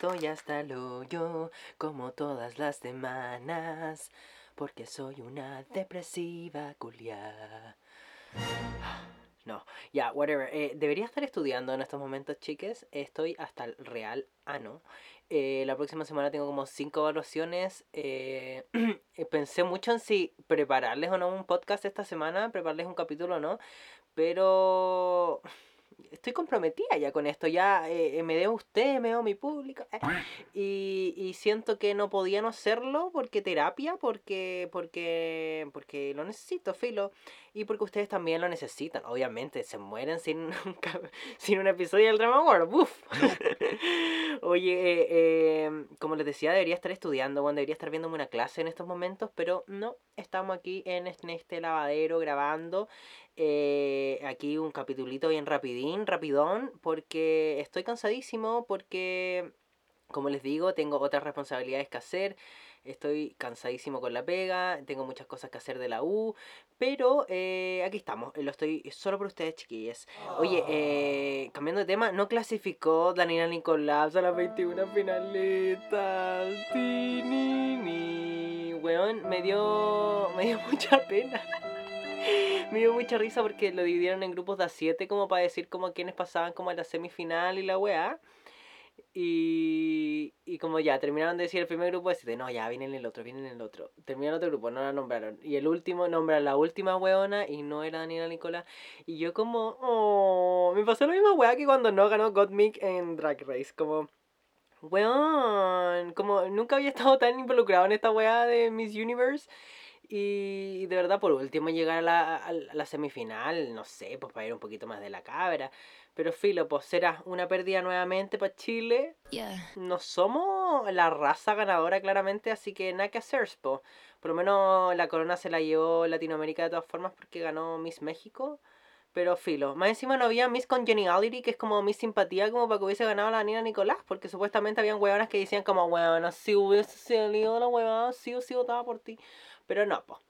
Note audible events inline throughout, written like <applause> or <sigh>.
estoy hasta el hoyo, como todas las semanas, porque soy una depresiva culia. <sighs> No, ya, whatever. Eh, debería estar estudiando en estos momentos, chiques. Estoy hasta el real ano. Eh, la próxima semana tengo como cinco evaluaciones. Eh, <clears throat> eh, pensé mucho en si prepararles o no un podcast esta semana, prepararles un capítulo o no. Pero estoy comprometida ya con esto, ya eh, eh, me debo usted, me debo mi público. eh, y, y siento que no podía no hacerlo porque terapia, porque, porque, porque lo necesito, filo. Y porque ustedes también lo necesitan. Obviamente, se mueren sin <laughs> un, sin un episodio del Drama World. ¡Buf! <laughs> Oye, eh, como les decía, debería estar estudiando, bueno, debería estar viéndome una clase en estos momentos, pero no, estamos aquí en este lavadero grabando. Eh, aquí un capitulito bien rapidín, rapidón, porque estoy cansadísimo, porque, como les digo, tengo otras responsabilidades que hacer. Estoy cansadísimo con la pega, tengo muchas cosas que hacer de la U, pero eh, aquí estamos, eh, lo estoy solo por ustedes, chiquillas. Oye, eh, cambiando de tema, no clasificó Daniela Nicolás a las 21 finalistas. Weón, me dio, <laughs> me dio mucha pena. <laughs> Me dio mucha risa porque lo dividieron en grupos de a 7 como para decir como quiénes pasaban como a la semifinal y la weá. Y, y como ya terminaron de decir el primer grupo, deciste, no, ya viene el otro, viene el otro. Terminaron otro grupo, no la nombraron. Y el último nombra la última weona y no era Daniela Nicolás. Y yo como, oh, me pasó la misma weá que cuando no ganó Gottmik en Drag Race. Como, weón, como nunca había estado tan involucrado en esta weá de Miss Universe. Y de verdad, por último, llegar a la, a la semifinal, no sé, pues para ir un poquito más de la cabra. Pero filo, pues será una pérdida nuevamente para Chile. Yeah. No somos la raza ganadora claramente, así que nada que hacer, po. Por lo menos la corona se la llevó Latinoamérica de todas formas porque ganó Miss México. Pero filo, más encima no había Miss Congeniality, que es como Miss Simpatía, como para que hubiese ganado la Nina Nicolás, porque supuestamente habían huevonas que decían como, huevona, si hubiese salido la huevona, sí o sí votaba por ti. Pero no, po.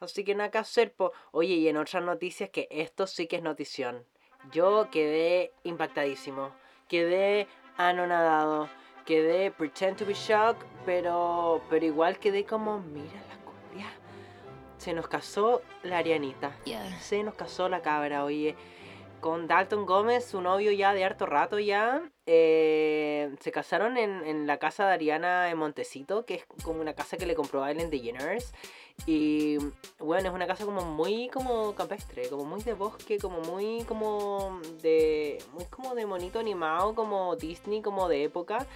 Así que nada que hacer, po. Oye, y en otras noticias, que esto sí que es notición. Yo quedé impactadísimo. Quedé anonadado. Quedé pretend to be shocked, pero, pero igual quedé como, mira la. Se nos casó la Arianita. Yeah. Se nos casó la cabra, oye. Con Dalton Gómez, su novio ya de harto rato ya. eh, se casaron en, en la casa de Ariana en Montecito, que es como una casa que le compró a Ellen DeGeneres. Y bueno, es una casa como muy como campestre, como muy de bosque, como muy como de. muy como de monito animado, como Disney, como de época.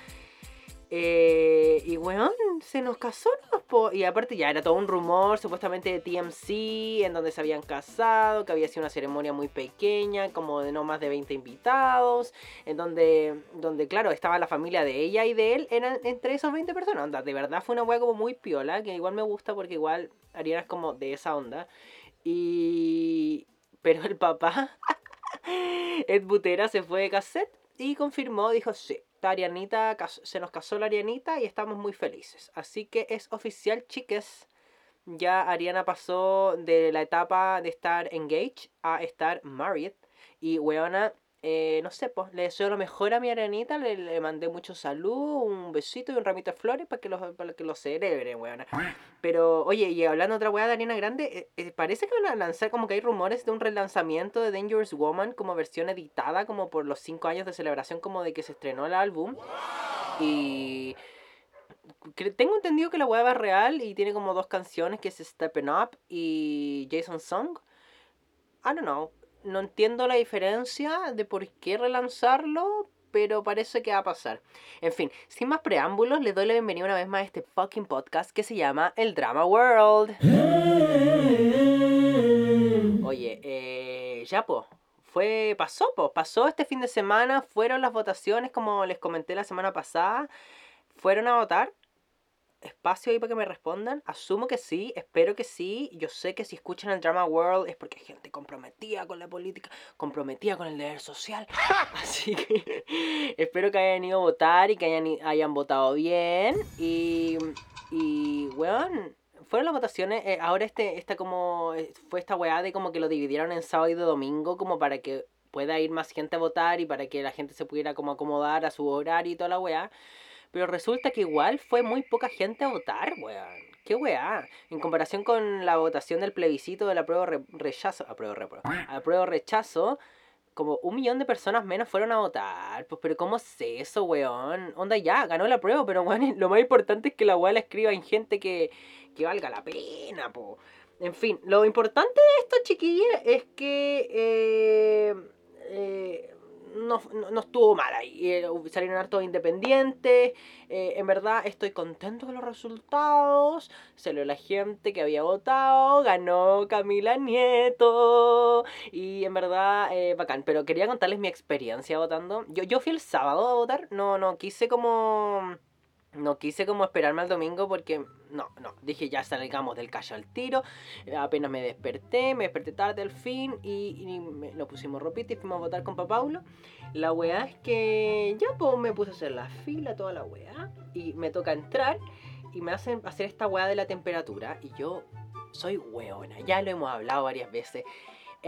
Eh, y weón, se nos casó, ¿no? Y aparte ya era todo un rumor, supuestamente de TMC, en donde se habían casado, que había sido una ceremonia muy pequeña, como de no más de 20 invitados, en donde, donde claro, estaba la familia de ella y de él, eran entre esos 20 personas. Onda, de verdad fue una wea como muy piola, que igual me gusta porque igual Ariana es como de esa onda. Y... Pero el papá, <laughs> Ed Butera, se fue de cassette y confirmó, dijo, sí, Arianita, se nos casó la Arianita y estamos muy felices. Así que es oficial, chiques. Ya Ariana pasó de la etapa de estar engaged a estar married. Y weona, eh, no sé, pues le deseo lo mejor a mi Arianita. Le, le mandé mucho salud, un besito y un ramito de flores para que lo, para que lo celebre, weona. Pero, oye, y hablando de otra weá de Ariana Grande, eh, eh, parece que van a lanzar como que hay rumores de un relanzamiento de Dangerous Woman como versión editada, como por los 5 años de celebración como de que se estrenó el álbum. Y tengo entendido que la weá va real y tiene como dos canciones que es Steppin' Up y Jason Song. I don't know. No entiendo la diferencia de por qué relanzarlo, pero parece que va a pasar. En fin, sin más preámbulos, les doy la bienvenida una vez más a este fucking podcast que se llama El Drama World. <gasps> Oye, eh, ya po, fue, pasó po, pasó este fin de semana, fueron las votaciones como les comenté la semana pasada, fueron a votar, espacio ahí para que me respondan, asumo que sí, espero que sí, yo sé que si escuchan el Drama World es porque hay gente comprometida con la política, comprometida con el deber social, <laughs> <laughs> así que <laughs> espero que hayan ido a votar y que hayan, hayan votado bien. Y, y weón, fueron las votaciones, eh, ahora este, esta como, eh, fue esta weá de como que lo dividieron en sábado y de domingo como para que pueda ir más gente a votar y para que la gente se pudiera como acomodar a su horario y toda la weá. Pero resulta que igual fue muy poca gente a votar, weón. Qué weá. En comparación con la votación del plebiscito de la prueba rechazo. Apruebo, repruebo. Apruebo rechazo. Como un millón de personas menos fueron a votar. Pues, pero ¿cómo es eso, weón? Onda ya, ganó la prueba, pero weón, <laughs> lo más importante es que la weá la escriba en gente que, que valga la pena, po. En fin, lo importante de esto, chiquillos, es que eh, eh, no, no, estuvo mal ahí. Eh, salieron hartos independientes. Eh, en verdad estoy contento con los resultados. Salió la gente que había votado. Ganó Camila Nieto. Y en verdad, eh, bacán. Pero quería contarles mi experiencia votando. Yo, yo fui el sábado a votar. No, no, quise como no quise como esperarme al domingo porque no, no, dije ya salgamos del calle al tiro. Apenas me desperté, me desperté tarde al fin y, nos pusimos ropita y fuimos a votar con papá Paulo. La weá es que ya pues me puse a hacer la fila, toda la weá, y me toca entrar y me hacen hacer esta weá de la temperatura y yo soy weona, ya lo hemos hablado varias veces.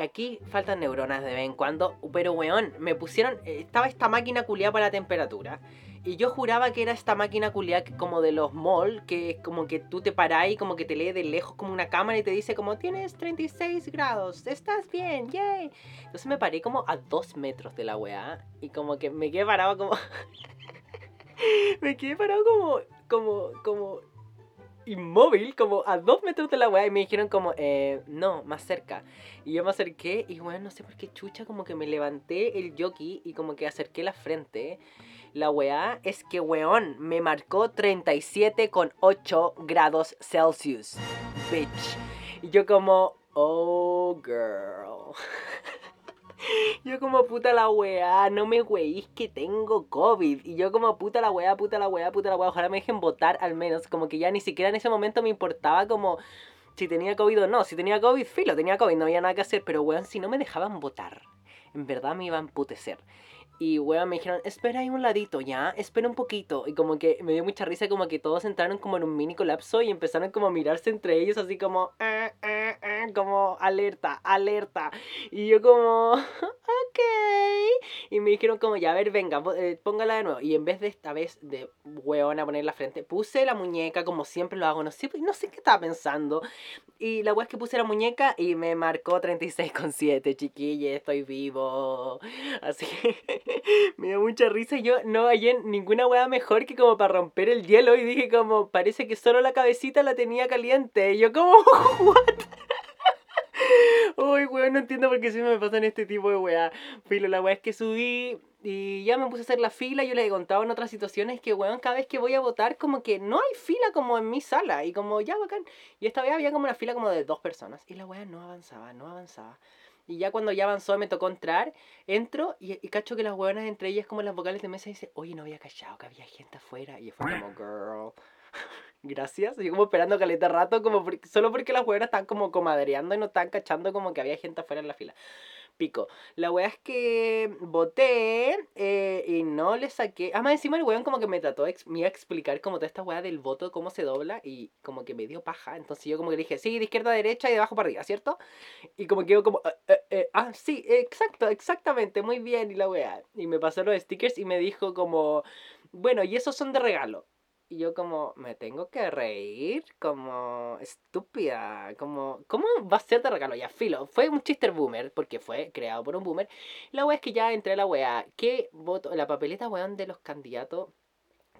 Aquí faltan neuronas de vez en cuando, pero weón, me pusieron, estaba esta máquina culiada para la temperatura y yo juraba que era esta máquina culiada como de los malls, que es como que tú te parás y como que te lee de lejos como una cámara y te dice como tienes 36 grados, estás bien, yay. Entonces me paré como a dos metros de la weá y como que me quedé parado como... <laughs> me quedé parado como, como, como inmóvil, como a dos metros de la weá, y me dijeron como, eh, no, más cerca. Y yo me acerqué y bueno, no sé por qué chucha, como que me levanté el jockey y como que acerqué la frente. La weá es que, weón, me marcó 37,8 grados Celsius. Bitch. Y yo como, oh, girl. <laughs> Yo como puta la weá, no me weís que tengo COVID. Y yo como puta la weá, puta la weá, puta la weá. Ojalá me dejen votar al menos. Como que ya ni siquiera en ese momento me importaba como si tenía COVID o no. Si tenía COVID, filo, tenía COVID, no había nada que hacer. Pero weón, si no me dejaban votar, en verdad me iba a emputecer. Y weón, me dijeron, espera ahí un ladito, ya, espera un poquito. Y como que me dio mucha risa, como que todos entraron como en un mini colapso y empezaron como a mirarse entre ellos, así como, eh, eh, eh, como, alerta, alerta. Y yo como, <laughs> ok. Y me dijeron como, ya, a ver, venga, eh, póngala de nuevo. Y en vez de esta vez de weón a poner la frente, puse la muñeca como siempre lo hago, no sé, no sé qué estaba pensando. Y la weá es que puse la muñeca y me marcó 36,7, chiquille, estoy vivo. Así que... <laughs> me dio mucha risa. Yo no hallé ninguna weá mejor que como para romper el hielo. Y dije como, parece que solo la cabecita la tenía caliente. Y yo como, <laughs> what? Uy, weón, no entiendo por qué siempre me pasan este tipo de weá. Filo, la weá es que subí y ya me puse a hacer la fila. Yo les he contado en otras situaciones que, weón, cada vez que voy a votar, como que no hay fila como en mi sala. Y como, ya, bacán. Y esta vez había como una fila como de dos personas. Y la weá no avanzaba, no avanzaba. Y ya cuando ya avanzó me tocó entrar, entro y, cacho que las hueonas entre ellas como las vocales de mesa dicen, oye, no había callado, que había gente afuera. Y fue como, girl, gracias. Yo como esperando caleta rato, como solo porque las hueonas están como comadreando y no están cachando como que había gente afuera en la fila pico. La weá es que voté eh, y no le saqué. Además, encima el weón como que me trató, me iba a explicar como toda esta weá del voto, cómo se dobla y como que me dio paja. Entonces yo como que dije, sí, de izquierda a derecha y de abajo para arriba, ¿cierto? Y como que yo como, eh, eh, ah, sí, exacto, exactamente, muy bien. Y la weá. Y me pasó los stickers y me dijo como, bueno, y esos son de regalo. Y yo como, me tengo que reír, como estúpida, como, ¿cómo va a ser de regalo? Ya, filo, fue un chister boomer, porque fue creado por un boomer. La wea es que ya entré a la wea, ¿qué voto? La papeleta, weón, de los candidatos,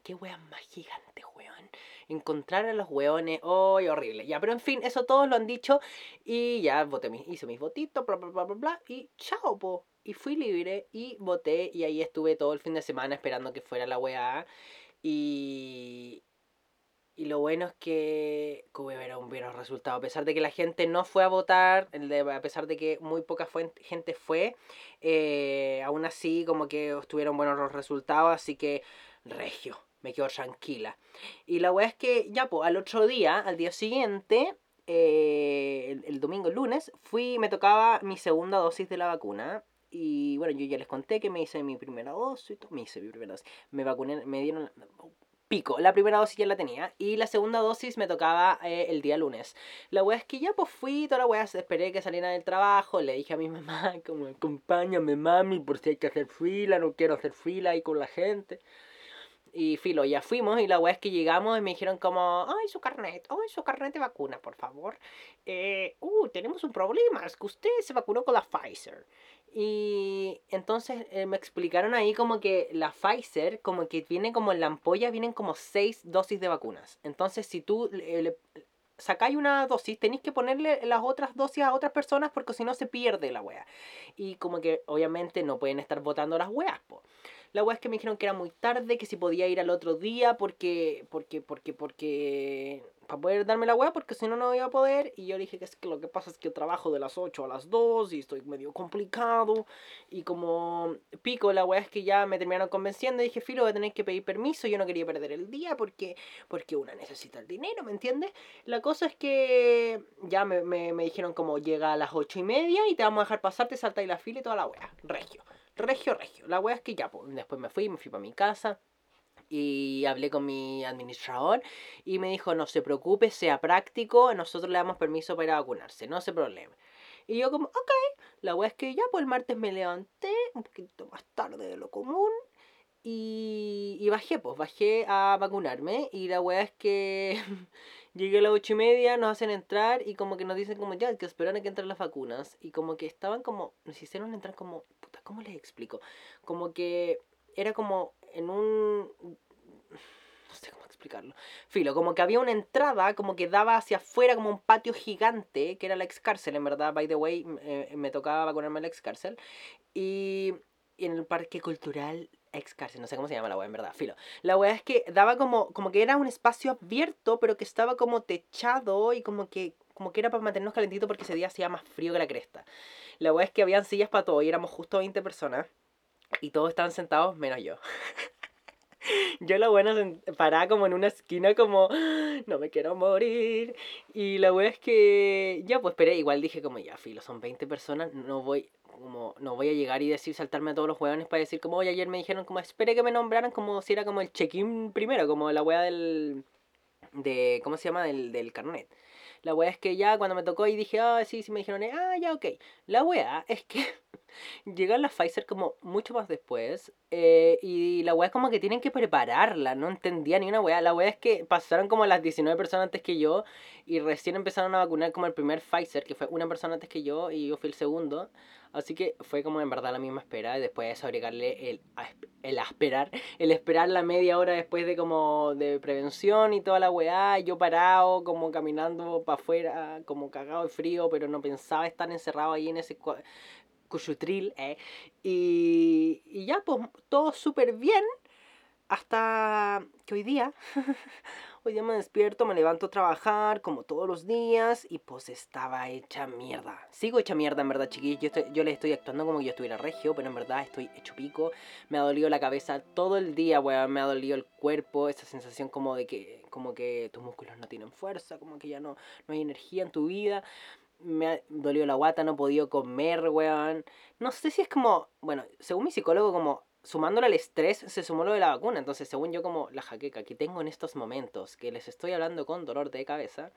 qué wea más gigante, weón. Encontrar a los weones, oh, horrible. Ya, pero en fin, eso todos lo han dicho, y ya voté, hice mis votitos, bla, bla, bla, bla, bla, y chao, po. Y fui libre, y voté, y ahí estuve todo el fin de semana esperando que fuera la wea. Y, y lo bueno es que hubiera un buen resultado. A pesar de que la gente no fue a votar, a pesar de que muy poca gente fue, eh, aún así como que estuvieron buenos resultados, así que regio, me quedo tranquila. Y la weá es que ya, pues, al otro día, al día siguiente, eh, el, domingo, el lunes, fui, me tocaba mi segunda dosis de la vacuna. Y bueno, yo ya les conté que me hice mi primera dosis, me hice mi primera dosis. Me vacuné, me dieron, pico. La primera dosis ya la tenía y la segunda dosis me tocaba eh, el día lunes. La wea es que ya pues fui, toda la wea, esperé que saliera del trabajo, le dije a mi <laughs> mamá como acompáñame mami por si hay que hacer fila, no quiero hacer fila ahí con la gente. Y filo, ya fuimos y la weá es que llegamos y me dijeron como, ay, su carnet, ay, su carnet de vacuna, por favor. Eh, uh, tenemos un problema, es que usted se vacunó con la Pfizer. Y entonces eh, me explicaron ahí como que la Pfizer, como que viene como en la ampolla, vienen como seis dosis de vacunas. Entonces si tú le, sacáis una dosis, tenéis que ponerle las otras dosis a otras personas porque si no se pierde la wea. Y como que obviamente no pueden estar votando las weas, po. La weá es que me dijeron que era muy tarde, que si podía ir al otro día porque, porque, porque, porque, para poder darme la weá, porque si no, no iba a poder. Y yo dije que es que lo que pasa es que trabajo de las 8 a las 2 y estoy medio complicado. Y como pico, la weá es que ya me terminaron convenciendo. Y dije, filo, voy a tener que pedir permiso. Yo no quería perder el día porque, porque una necesita el dinero, ¿me entiendes? La cosa es que ya me, me, me dijeron como llega a las 8 y media y te vamos a dejar pasar, te salta y la fila y toda la weá. Regio regio, regio. La wea es que ya, pues, después me fui, me fui para mi casa y hablé con mi administrador y me dijo, no se preocupe, sea práctico, nosotros le damos permiso para vacunarse, no se problema. Y yo como, ok, la wea es que ya, pues el martes me levanté un poquito más tarde de lo común y, y bajé, pues bajé a vacunarme y la wea es que <laughs> Llegué a las ocho y media, nos hacen entrar y como que nos dicen como ya, que esperan a que entren las vacunas. Y como que estaban como, nos hicieron entrar como, puta, ¿cómo les explico? Como que era como en un... No sé cómo explicarlo. Filo, como que había una entrada, como que daba hacia afuera como un patio gigante, que era la ex cárcel, en verdad, by the way, eh, me tocaba vacunarme en la ex cárcel. Y, y en el parque cultural ex no sé cómo se llama la wea en verdad, filo. La wea es que daba como, como que era un espacio abierto, pero que estaba como techado y como que, como que era para mantenernos calentitos porque ese día hacía más frío que la cresta. La wea es que habían sillas para todo y éramos justo 20 personas y todos estaban sentados menos yo. <laughs> <laughs> Yo la buena parada como en una esquina como, no me quiero morir. Y la wea es que, ya pues esperé, igual dije como, ya filo, son 20 personas, no voy, como no voy a llegar y decir saltarme a todos los hueones para decir como, oye, ayer me dijeron como, espere que me nombraran como si era como el check-in primero, como la wea del, de, ¿cómo se llama? Del, del carnet. La wea es que ya cuando me tocó y dije, ah, sí, sí, me dijeron, ah, ya, ok. La wea es que <laughs> llegan las Pfizer como mucho más después. Eh, y la wea es como que tienen que prepararla. No entendía ni una wea. La wea es que pasaron como las 19 personas antes que yo. Y recién empezaron a vacunar como el primer Pfizer, que fue una persona antes que yo. Y yo fui el segundo. Así que fue como en verdad la misma espera. Y después de eso agregarle el, el esperar. El esperar la media hora después de como de prevención y toda la weá. Yo parado, como caminando para afuera, como cagado de frío, pero no pensaba estar encerrado ahí en ese cuchutril. Eh. Y, y ya, pues todo súper bien. Hasta que hoy día <laughs> Hoy día me despierto, me levanto a trabajar como todos los días y pues estaba hecha mierda. Sigo hecha mierda en verdad, chiquillos. Yo, yo le estoy actuando como que yo estuviera regio, pero en verdad estoy hecho pico. Me ha dolido la cabeza todo el día, weón. Me ha dolido el cuerpo, esa sensación como de que, como que tus músculos no tienen fuerza, como que ya no, no hay energía en tu vida me ha dolido la guata, no he podido comer, weón. No sé si es como, bueno, según mi psicólogo, como sumándole al estrés, se sumó lo de la vacuna. Entonces, según yo, como la jaqueca que tengo en estos momentos, que les estoy hablando con dolor de cabeza,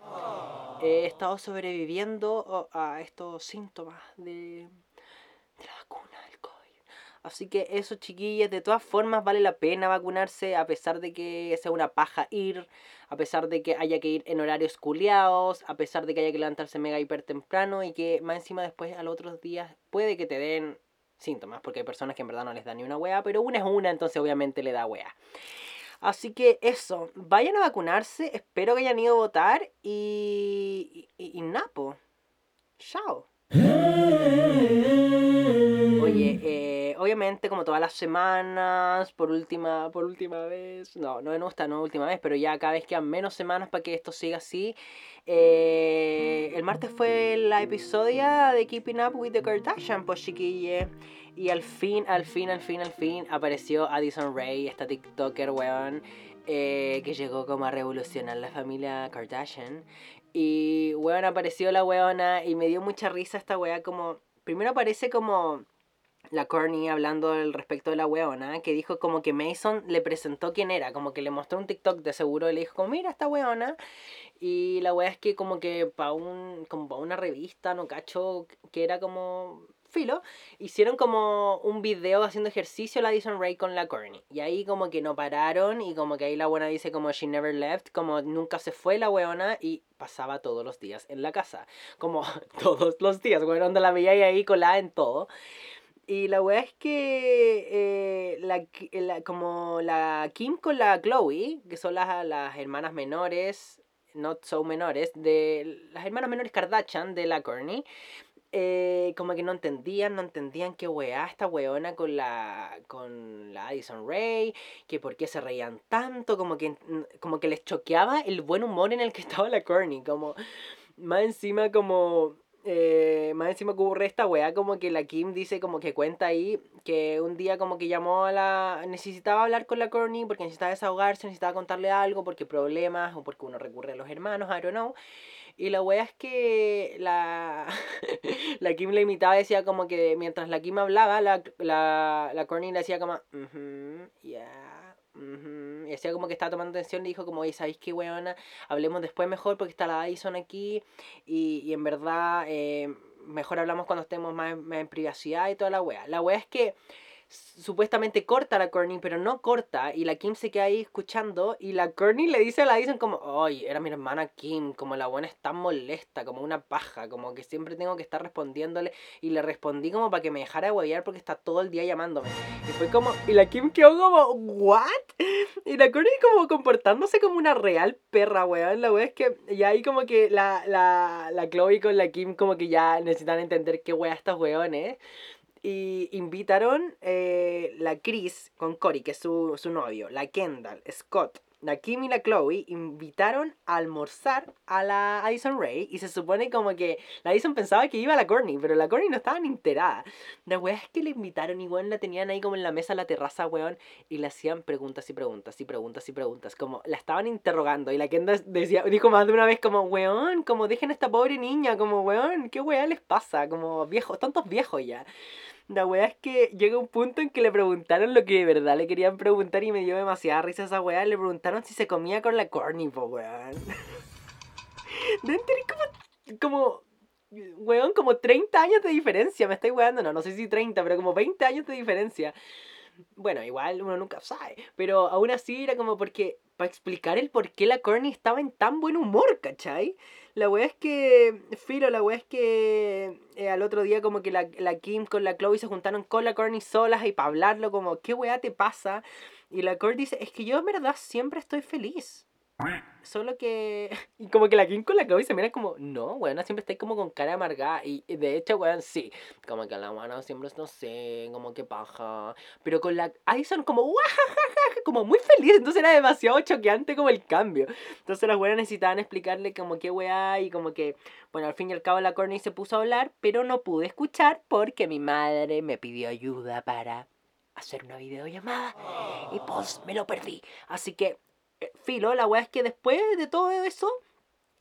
he estado sobreviviendo a estos síntomas de, de la vacuna. Así que eso, chiquillas, de todas formas vale la pena vacunarse, a pesar de que sea una paja ir, a pesar de que haya que ir en horarios culiados, a pesar de que haya que levantarse mega hiper temprano y que más encima después al otros días puede que te den síntomas, porque hay personas que en verdad no les da ni una wea, pero una es una, entonces obviamente le da wea. Así que eso, vayan a vacunarse, espero que hayan ido a votar y, y, y Napo. Chao. <laughs> Obviamente como todas las semanas, por última, por última vez, no, no no está no última vez, pero ya cada vez quedan menos semanas para que esto siga así. Eh, el martes fue la episodio de Keeping Up with the Kardashian, pues chiquille. Y al fin, al fin, al fin, al fin apareció Addison Ray, esta TikToker, weón, eh, que llegó como a revolucionar la familia Kardashian. Y, weón, apareció la weona y me dio mucha risa esta wea como... Primero aparece como la Courtney hablando al respecto de la weona, que dijo como que Mason le presentó quién era, como que le mostró un TikTok de seguro y le dijo mira esta weona. Y la wea es que como que para un, como una revista, no cacho, que era como filo, hicieron como un video haciendo ejercicio la Addison Ray con la Courtney. Y ahí como que no pararon y como que ahí la buena dice como she never left, como nunca se fue la weona y pasaba todos los días en la casa. Como <laughs> todos los días, bueno, donde la veía ahí colada en todo. Y la weá es que eh, la, la- como la Kim con la Chloe, que son las, las hermanas menores, not so menores, de las hermanas menores Kardashian de la Courtney, eh, como que no entendían, no entendían qué weá esta weona con la, con la Addison Ray, que por qué se reían tanto, como que, como que les choqueaba el buen humor en el que <laughs> estaba la Courtney, como más encima como... eh, más encima ocurre esta weá como que la Kim dice como que cuenta ahí que un día como que llamó a la... necesitaba hablar con la Courtney porque necesitaba desahogarse, necesitaba contarle algo porque problemas o porque uno recurre a los hermanos, I don't know. Y la wea es que la, <laughs> la Kim le imitaba decía como que mientras la Kim hablaba, la, la, la Courtney le decía como, mhm, yeah, mhm. Y hacía como que estaba tomando atención y dijo como, oye, ¿sabéis qué weona? Hablemos después mejor porque está la Addison aquí y, y en verdad eh, mejor hablamos cuando estemos más, más en privacidad y toda la wea. La wea es que supuestamente corta a la Courtney, pero no corta, y la Kim se queda ahí escuchando, y la Courtney le dice a la Addison como, ay, era mi hermana Kim, como la buena es tan molesta, como una paja, como que siempre tengo que estar respondiéndole, y le respondí como para que me dejara de huevear porque está todo el día llamándome. Y fue como, y la Kim quedó como, ¿what? Y la Courtney como comportándose como una real perra, weón. La weón es que ya ahí como que la, la, la Chloe con la Kim como que ya necesitan entender qué wea estos weones. Y invitaron eh, la Chris con Cory, que es su, su novio, la Kendall, Scott, la Kim y la Chloe, invitaron a almorzar a la Addison Ray. Y se supone como que la Addison pensaba que iba a la Courtney, pero la Courtney no estaba ni enterada. La wea es que le invitaron y weón la tenían ahí como en la mesa, la terraza, weón, y le hacían preguntas y preguntas y preguntas y preguntas. Como la estaban interrogando. Y la Kendall <laughs> decía, dijo más de una vez como, weón, como dejen a esta pobre niña, como, weón, ¿qué weá les pasa? Como viejos, tantos viejos ya. La weá es que llega un punto en que le preguntaron lo que de verdad le querían preguntar y me dio demasiada risa esa weá. Le preguntaron si se comía con la Courtney, po weón. <laughs> Deben tener como, como, weón, como 30 años de diferencia. Me estoy weando, no, no sé si 30, pero como 20 años de diferencia. Bueno, igual uno nunca sabe. Pero aún así era como porque. Para explicar el por qué la Courtney estaba en tan buen humor, ¿cachai? La weá es que. Filo, la weá es que. eh, al otro día, como que la, la Kim con la Chloe se juntaron con la Courtney solas y para hablarlo, como, ¿qué weá te pasa? Y la Courtney dice: Es que yo en verdad siempre estoy feliz. Solo que. <laughs> Y como que la Kim con la se mira como, no, weón, siempre está ahí como con cara amargada. Y de hecho, weón, sí. Como que la buena siempre es, no sé, como que paja. Pero con la Addison como, "Guajajaja", como muy feliz. Entonces era demasiado choqueante como el cambio. Entonces las weas necesitaban explicarle como qué weá y como que, bueno, al fin y al cabo la Courtney se puso a hablar, pero no pude escuchar porque mi madre me pidió ayuda para hacer una videollamada y pues me lo perdí. Así que, filo, la weá es que después de todo eso,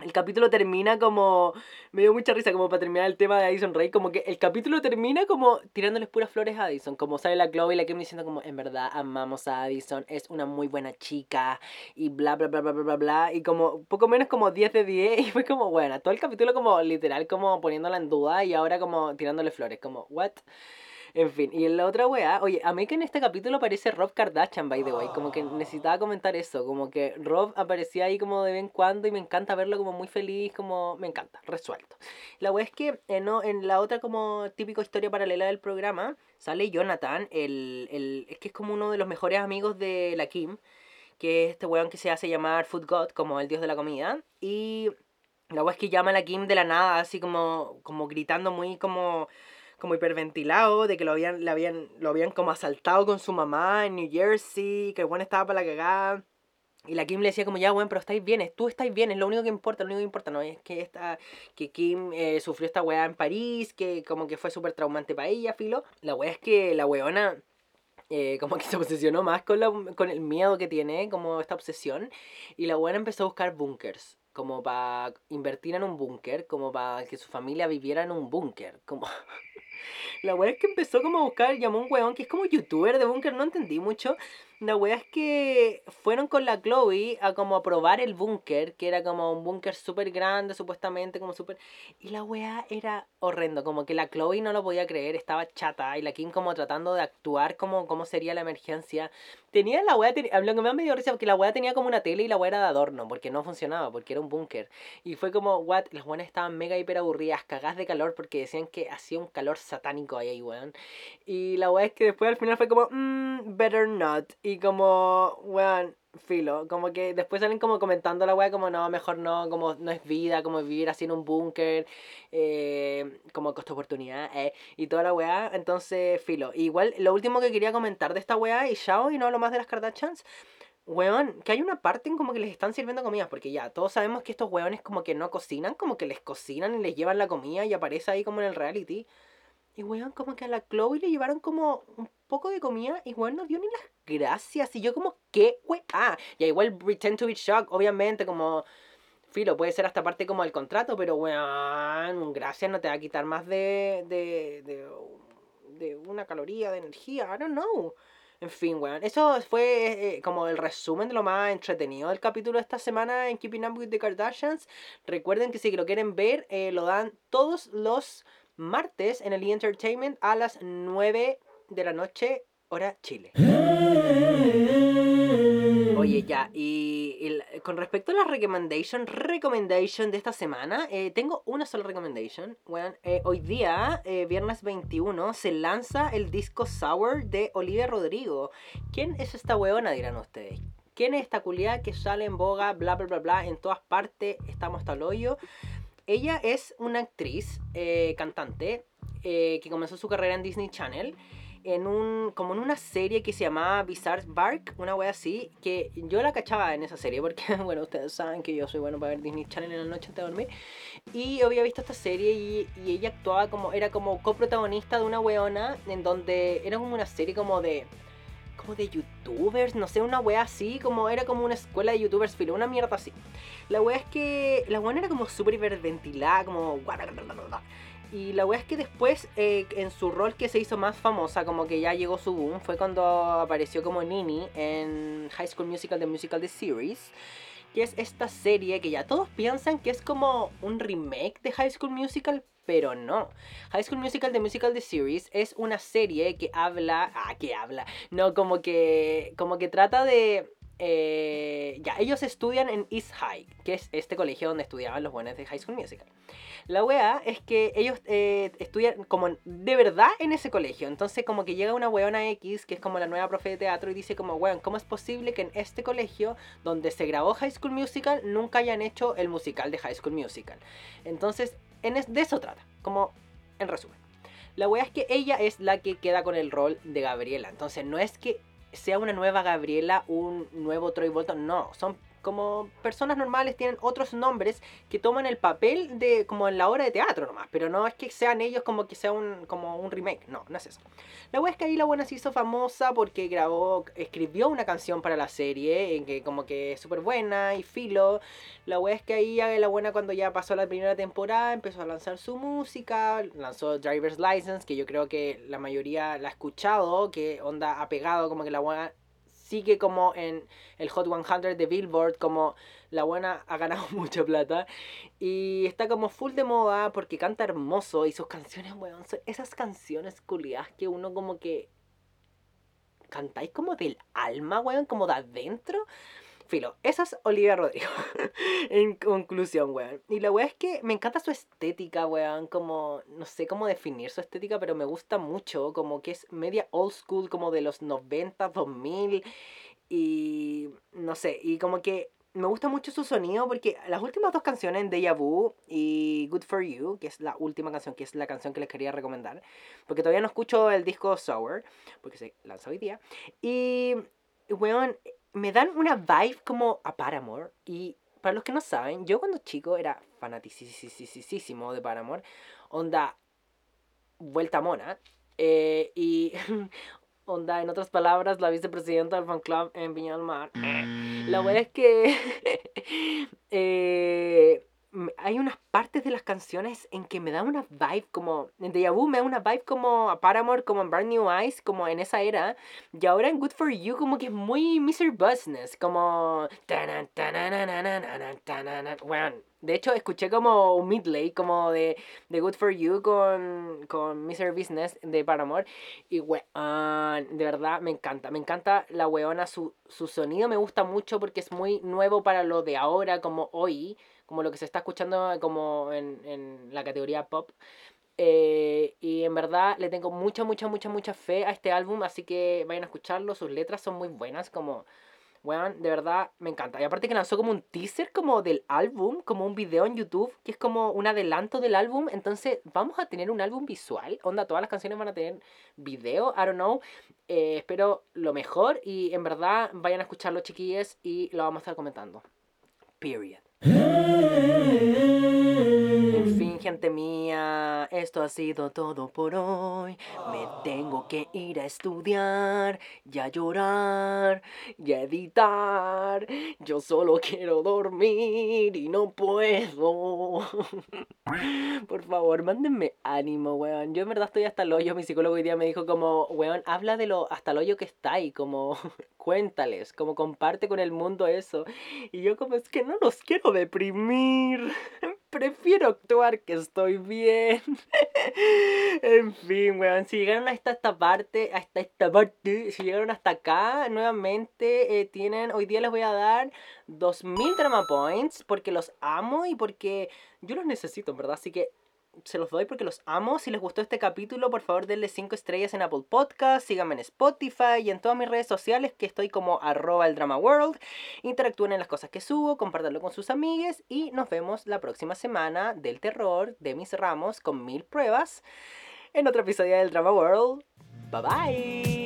el capítulo termina como. Me dio mucha risa como para terminar el tema de Addison Ray. Como que el capítulo termina como tirándoles puras flores a Addison. Como sale la Chloe y la Kim diciendo como en verdad amamos a Addison. Es una muy buena chica. Y bla bla bla bla bla bla bla. Y como poco menos como 10 de 10. <laughs> Y fue como bueno. Todo el capítulo como literal como poniéndola en duda. Y ahora como tirándole flores. Como what? En fin, y en la otra wea, oye, a mí que en este capítulo aparece Rob Kardashian, by the way, como que necesitaba comentar eso, como que Rob aparecía ahí como de vez en cuando y me encanta verlo como muy feliz, como me encanta, resuelto. La wea es que eh, no, en la otra como típico historia paralela del programa sale Jonathan, el, el, es que es como uno de los mejores amigos de la Kim, que es este weón que se hace llamar Food God, como el dios de la comida, y la wea es que llama a la Kim de la nada, así como, como gritando muy como como hiperventilado de que lo habían, le habían, lo habían como asaltado con su mamá en New Jersey, que el buen estaba para la cagada. Y la Kim le decía como, ya, bueno, pero estáis bien, tú estáis bien, es lo único que importa, lo único que importa, no es que esta, que Kim eh, sufrió esta weá en París, que como que fue súper traumante para ella, filo. La weá es que la weona eh, como que se obsesionó más con, la, con el miedo que tiene, como esta obsesión, y la buena empezó a buscar búnkers, como para invertir en un búnker, como para que su familia viviera en un búnker, como... La wea es que empezó como a buscar, llamó un weón que es como youtuber de búnker, no entendí mucho. La wea es que fueron con la Chloe a como a probar el búnker, que era como un búnker súper grande, supuestamente, como súper... Y la wea era horrendo, como que la Chloe no lo podía creer, estaba chata, y la Kim como tratando de actuar como, como sería la emergencia. Tenía la wea, tenía, lo que me da medio risa, porque la wea tenía como una tele y la wea era de adorno, porque no funcionaba, porque era un búnker. Y fue como, what, las buenas estaban mega hiper aburridas, cagadas de calor, porque decían que hacía un calor satánico ahí, weón. Y la wea es que después al final fue como, mmm, better not. Como, weón, filo. Como que después salen como comentando la weá como no, mejor no, como no es vida, como vivir así en un búnker, eh, como costo oportunidad, eh, y toda la weá. Entonces, filo. Igual, lo último que quería comentar de esta weá, y Shao, y no hablo más de las Kardashians, weón, que hay una parte en como que les están sirviendo comida, porque ya, todos sabemos que estos weones como que no cocinan, como que les cocinan y les llevan la comida y aparece ahí como en el reality. Y weón, como que a la Chloe le llevaron como un poco de comida y weón no dio ni las gracias. Y yo como, ¿qué? Ah, ya igual pretend to be shocked, obviamente, como... Filo, puede ser hasta parte como el contrato, pero weón, gracias no te va a quitar más de, de, de, de una caloría de energía, I don't know. En fin, weón. Eso fue eh, como el resumen de lo más entretenido del capítulo de esta semana en Keeping Up with the Kardashians. Recuerden que si lo quieren ver, eh, lo dan todos los martes en el E! Entertainment a las 9 de la noche, hora Chile. Oye, ya, y, con respecto a la recommendation, recommendation de esta semana, eh, tengo una sola recommendation. Bueno, eh, hoy día, eh, viernes 21, se lanza el disco Sour de Olivia Rodrigo. ¿Quién es esta weona, dirán ustedes? ¿Quién es esta culiada que sale en boga, bla, bla, bla, bla, en todas partes, estamos hasta el hoyo? Ella es una actriz, eh, cantante, eh, que comenzó su carrera en Disney Channel. En un, como en una serie que se llamaba Bizarre Bark, una wea así, que yo la cachaba en esa serie, porque, <laughs> bueno, ustedes saben que yo soy bueno para ver Disney Channel en la noche antes de dormir. Y había visto esta serie y, y ella actuaba como, era como coprotagonista de una weona, en donde era como una serie como de como de youtubers, no sé, una wea así, como era como una escuela de youtubers, filo, una mierda así. La wea es que la wea era como súper hiperventilada, como... Y la wea es que después, eh, en su rol que se hizo más famosa, como que ya llegó su boom, fue cuando apareció como Nini en High School Musical, The Musical, The Series. Que es esta serie que ya todos piensan que es como un remake de High School Musical, pero no. High School Musical, The Musical, The Series es una serie que habla... Ah, que habla. No, como que... Como que trata de eh, ya, ellos estudian en East High, que es este colegio donde estudiaban los buenos de High School Musical. La wea es que ellos eh, estudian como de verdad en ese colegio. Entonces como que llega una weona X, que es como la nueva profe de teatro, y dice como, weón, ¿cómo es posible que en este colegio donde se grabó High School Musical nunca hayan hecho el musical de High School Musical? Entonces, en de eso trata, como en resumen. La wea es que ella es la que queda con el rol de Gabriela. Entonces no es que sea una nueva Gabriela, un nuevo Troy Bolton, no, son como personas normales tienen otros nombres que toman el papel de como en la obra de teatro nomás, pero no es que sean ellos como que sea un como un remake, no, no es eso. La wea es que ahí la buena se hizo famosa porque grabó, escribió una canción para la serie, en que como que es súper buena y filo. La wea es que ahí la buena cuando ya pasó la primera temporada empezó a lanzar su música, lanzó Driver's License, que yo creo que la mayoría la ha escuchado, que onda ha pegado como que la buena sigue como en el Hot 100 de Billboard, como la buena ha ganado <laughs> mucha plata y está como full de moda porque canta hermoso y sus canciones, weón, esas canciones culiadas que uno como que cantáis como del alma, weón, como de adentro. Filo, esa es Olivia Rodrigo. <laughs> en conclusión, weón. Y la weá es que me encanta su estética, weón. Como, no sé cómo definir su estética, pero me gusta mucho. Como que es media old school, como de los 90, 2000. Y no sé, y como que me gusta mucho su sonido porque las últimas dos canciones, Deja Vu y Good For You, que es la última canción, que es la canción que les quería recomendar, porque todavía no escucho el disco Sour, porque se lanza hoy día, y, weón, me dan una vibe como a Paramore. Y para los que no saben, yo cuando chico era fanaticísimo de Paramore. Onda, vuelta mona. Eh, y <laughs> onda, en otras palabras, la vicepresidenta del fan club en Viña del Mar. La verdad es que <laughs> eh, hay unas partes de las canciones en que me da una vibe como. En Deja Vu me da una vibe como a Paramore, como en Brand New Eyes, como en esa era. Y ahora en Good For You, como que es muy Mr. Business, como. Bueno, de hecho, escuché como un midlay, como de, de Good For You con, con Mr. Business de Paramore. Y weón, de verdad me encanta. Me encanta la weona, su, su sonido me gusta mucho porque es muy nuevo para lo de ahora, como hoy como lo que se está escuchando como en, en la categoría pop. Eh, y en verdad le tengo mucha, mucha, mucha, mucha fe a este álbum, así que vayan a escucharlo. Sus letras son muy buenas, como, weón, de verdad me encanta. Y aparte que lanzó como un teaser como del álbum, como un video en YouTube, que es como un adelanto del álbum. Entonces vamos a tener un álbum visual. Onda, todas las canciones van a tener video, I don't know. Eh, espero lo mejor y en verdad vayan a escucharlo, chiquillos, y lo vamos a estar comentando. Period. En <gasps> <laughs> gente mía, esto ha sido todo por hoy. Me tengo que ir a estudiar, y a llorar, y editar. Yo solo quiero dormir y no puedo. Por favor, mándenme ánimo, weón. Yo en verdad estoy hasta el hoyo. Mi psicólogo hoy día me dijo como, weón, habla de lo hasta el hoyo que está ahí, como <laughs> cuéntales, como comparte con el mundo eso. Y yo como es que no los quiero deprimir. Prefiero actuar que estoy bien. <laughs> en fin, weón. Si llegaron hasta esta parte, hasta esta parte, si llegaron hasta acá, nuevamente eh, tienen, hoy día les voy a dar 2000 drama points porque los amo y porque yo los necesito, ¿verdad? Así que se los doy porque los amo. Si les gustó este capítulo, por favor denle 5 estrellas en Apple Podcast, síganme en Spotify y en todas mis redes sociales que estoy como arroba el drama world. Interactúen en las cosas que subo, compártanlo con sus amigues y nos vemos la próxima semana del terror de mis ramos con mil pruebas en otro episodio del Drama World. Bye bye.